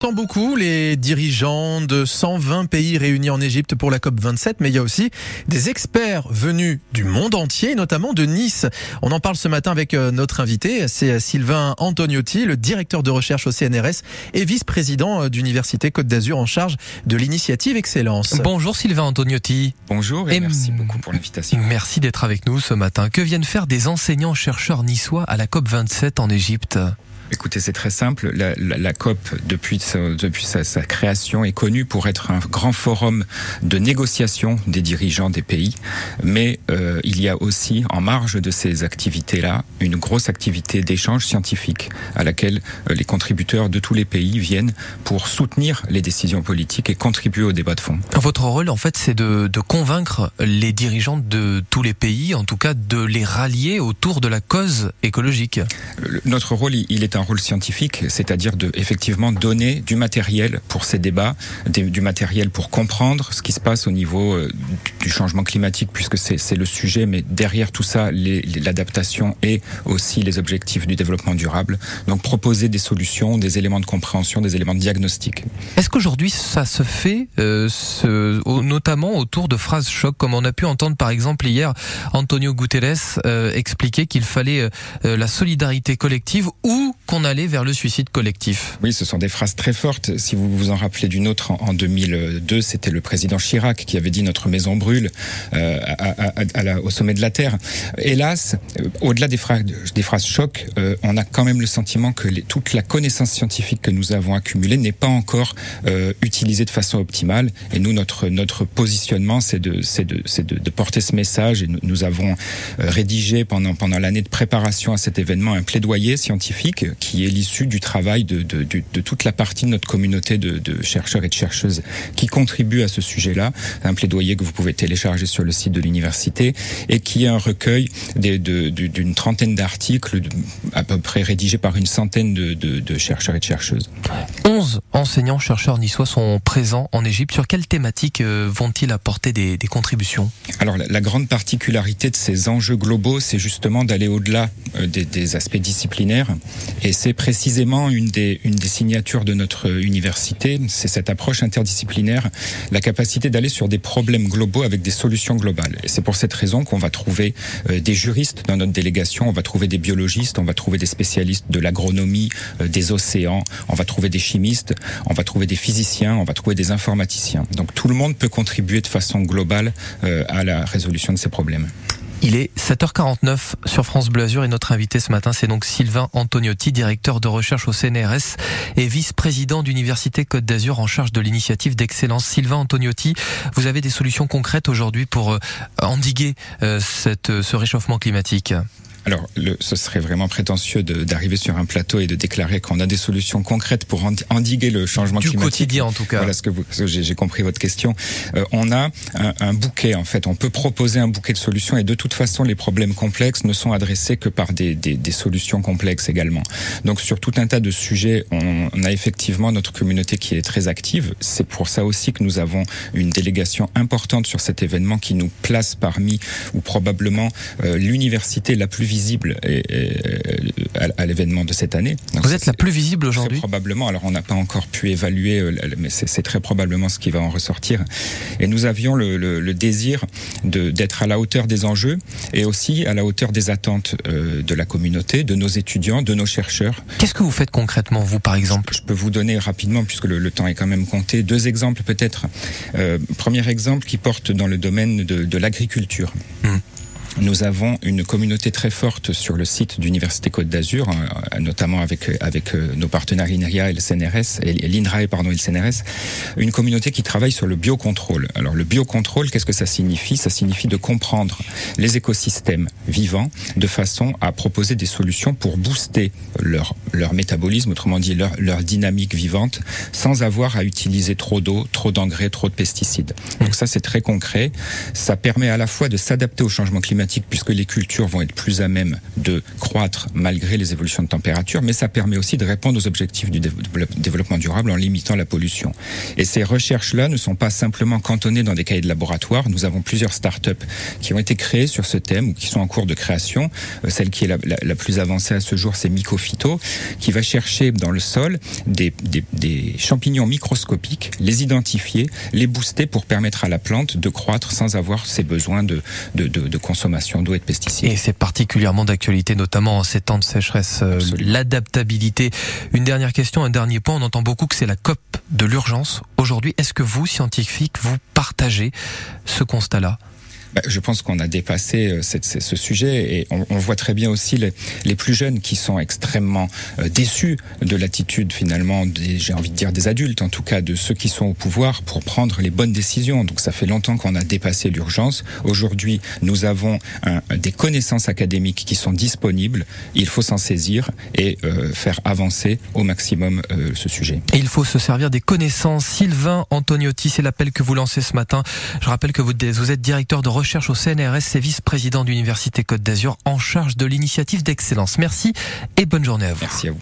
Tant beaucoup les dirigeants de 120 pays réunis en Égypte pour la COP 27, mais il y a aussi des experts venus du monde entier, notamment de Nice. On en parle ce matin avec euh, notre invité, c'est euh, Sylvain Antoniotti, le directeur de recherche au CNRS et vice-président euh, d'Université Côte d'Azur en charge de l'initiative Excellence. Bonjour Sylvain Antoniotti. Bonjour et, et merci beaucoup pour l'invitation. Merci d'être avec nous ce matin. Que viennent faire des enseignants-chercheurs niçois à la COP 27 en Égypte? Écoutez, c'est très simple. La, la, la COP, depuis, sa, depuis sa, sa, création, est connue pour être un grand forum de négociation des dirigeants des pays. Mais euh, il y a aussi, en marge de ces activités-là, une grosse activité d'échange scientifique à laquelle euh, les contributeurs de tous les pays viennent pour soutenir les décisions politiques et contribuer au débat de fond. Votre rôle, en fait, c'est de, de convaincre les dirigeants de tous les pays, en tout cas de les rallier autour de la cause écologique. Notre rôle, il est un rôle scientifique, c'est-à-dire de effectivement donner du matériel pour ces débats, du matériel pour comprendre ce qui se passe au niveau euh, du changement climatique, puisque c'est le sujet, mais derrière tout ça, l'adaptation et aussi les objectifs du développement durable. Donc proposer des solutions, des éléments de compréhension, des éléments de diagnostic. Est-ce qu'aujourd'hui ça se fait, euh, notamment autour de phrases choc, comme on a pu entendre par exemple hier Antonio Guterres euh, expliquer qu'il fallait la solidarité collective ou qu'on allait vers le suicide collectif. Oui, ce sont des phrases très fortes. Si vous vous en rappelez d'une autre, en 2002, c'était le président Chirac qui avait dit notre maison brûle euh, à, à, à la, au sommet de la Terre. Hélas, euh, au-delà des phrases, des phrases choc, euh, on a quand même le sentiment que les, toute la connaissance scientifique que nous avons accumulée n'est pas encore euh, utilisée de façon optimale. Et nous, notre, notre positionnement, c'est de, de, de, de porter ce message. Et nous, nous avons rédigé pendant, pendant l'année de préparation à cet événement un plaidoyer scientifique qui est l'issue du travail de, de, de, de, toute la partie de notre communauté de, chercheurs et de chercheuses qui contribuent à ce sujet-là. Un plaidoyer que vous pouvez télécharger sur le site de l'université et qui est un recueil d'une trentaine d'articles à peu près rédigés par une centaine de, chercheurs et de chercheuses. 11 enseignants chercheurs niçois sont présents en Égypte. Sur quelle thématique euh, vont-ils apporter des, des, contributions? Alors la, la, grande particularité de ces enjeux globaux, c'est justement d'aller au-delà euh, des, des aspects disciplinaires et c'est précisément une des, une des signatures de notre université, c'est cette approche interdisciplinaire, la capacité d'aller sur des problèmes globaux avec des solutions globales. Et c'est pour cette raison qu'on va trouver euh, des juristes dans notre délégation, on va trouver des biologistes, on va trouver des spécialistes de l'agronomie, euh, des océans, on va trouver des chimistes, on va trouver des physiciens, on va trouver des informaticiens. Donc tout le monde peut contribuer de façon globale euh, à la résolution de ces problèmes. Il est 7h49 sur France Bleu Azur et notre invité ce matin, c'est donc Sylvain Antoniotti, directeur de recherche au CNRS et vice-président d'Université Côte d'Azur en charge de l'initiative d'excellence. Sylvain Antoniotti, vous avez des solutions concrètes aujourd'hui pour euh, endiguer euh, cette, ce réchauffement climatique? Alors, le, ce serait vraiment prétentieux d'arriver sur un plateau et de déclarer qu'on a des solutions concrètes pour endiguer le changement du climatique. quotidien, en tout cas. Voilà ce que, que j'ai compris votre question. Euh, on a un, un, bouquet, en fait. On peut proposer un bouquet de solutions et de toute façon, les problèmes complexes ne sont adressés que par des, des, des solutions complexes également. Donc, sur tout un tas de sujets, on, on a effectivement notre communauté qui est très active. C'est pour ça aussi que nous avons une délégation importante sur cet événement qui nous place parmi ou probablement euh, l'université la plus visible et, et, à, à l'événement de cette année. Donc Vous êtes la plus visible aujourd'hui Probablement. Alors on n'a pas encore pu évaluer, euh, mais c'est très probablement ce qui va en ressortir. Et nous avions le, le, le désir d'être à la hauteur des enjeux et aussi à la hauteur des attentes euh, de la communauté, de nos étudiants, de nos chercheurs. Qu'est-ce que vous faites concrètement, vous, par exemple? Je, je, peux vous donner rapidement, puisque le, le, temps est quand même compté, deux exemples peut-être. Euh, premier exemple qui porte dans le domaine de, de l'agriculture. Mmh. Nous avons une communauté très forte sur le site d'Université Côte d'Azur, notamment avec, avec nos partenaires INRIA et le CNRS, et l'INRAE pardon, et le CNRS, une communauté qui travaille sur le biocontrôle. Alors le biocontrôle, qu'est-ce que ça signifie? Ça signifie de comprendre les écosystèmes vivants de façon à proposer des solutions pour booster leur, leur métabolisme, autrement dit leur, leur dynamique vivante, sans avoir à utiliser trop d'eau, trop d'engrais, trop de pesticides. Donc ça c'est très concret. Ça permet à la fois de s'adapter au changement climatique puisque les cultures vont être plus à même de croître malgré les évolutions de température, mais ça permet aussi de répondre aux objectifs du développement durable en limitant la pollution. Et ces recherches-là ne sont pas simplement cantonnées dans des cahiers de laboratoire. Nous avons plusieurs start-up qui ont été créées sur ce thème ou qui sont en cours de création. Euh, celle qui est la, plus avancée à ce jour, c'est Mycophyto, qui va chercher dans le sol des, champignons microscopiques, les identifier, les booster pour permettre à la plante de croître sans avoir ses besoins de consommation d'eau et de pesticides. Et c'est particulièrement d'actualité, notamment en ces temps de sécheresse, euh, l'adaptabilité. Une dernière question, un dernier point. On entend beaucoup que c'est la COP de l'urgence. Aujourd'hui, est-ce que vous, scientifiques, vous partagez ce constat-là? Bah, je pense qu'on a dépassé euh, ce sujet et on, voit très bien aussi les, plus jeunes qui sont extrêmement euh, déçus de l'attitude finalement j'ai envie de dire des adultes, en tout cas de ceux qui sont au pouvoir pour prendre les bonnes décisions. Donc ça fait longtemps qu'on a dépassé l'urgence. Aujourd'hui, nous avons des connaissances académiques qui sont disponibles. Il faut s'en saisir et euh, faire avancer au maximum ce sujet. Et il faut se servir des connaissances. Sylvain Antoniotti, c'est l'appel que vous lancez ce matin. Je rappelle que vous, vous êtes directeur de recherche au CNRS et vice-président d'Université Côte d'Azur en charge de l'initiative d'excellence. Merci et bonne journée à vous. Merci à vous.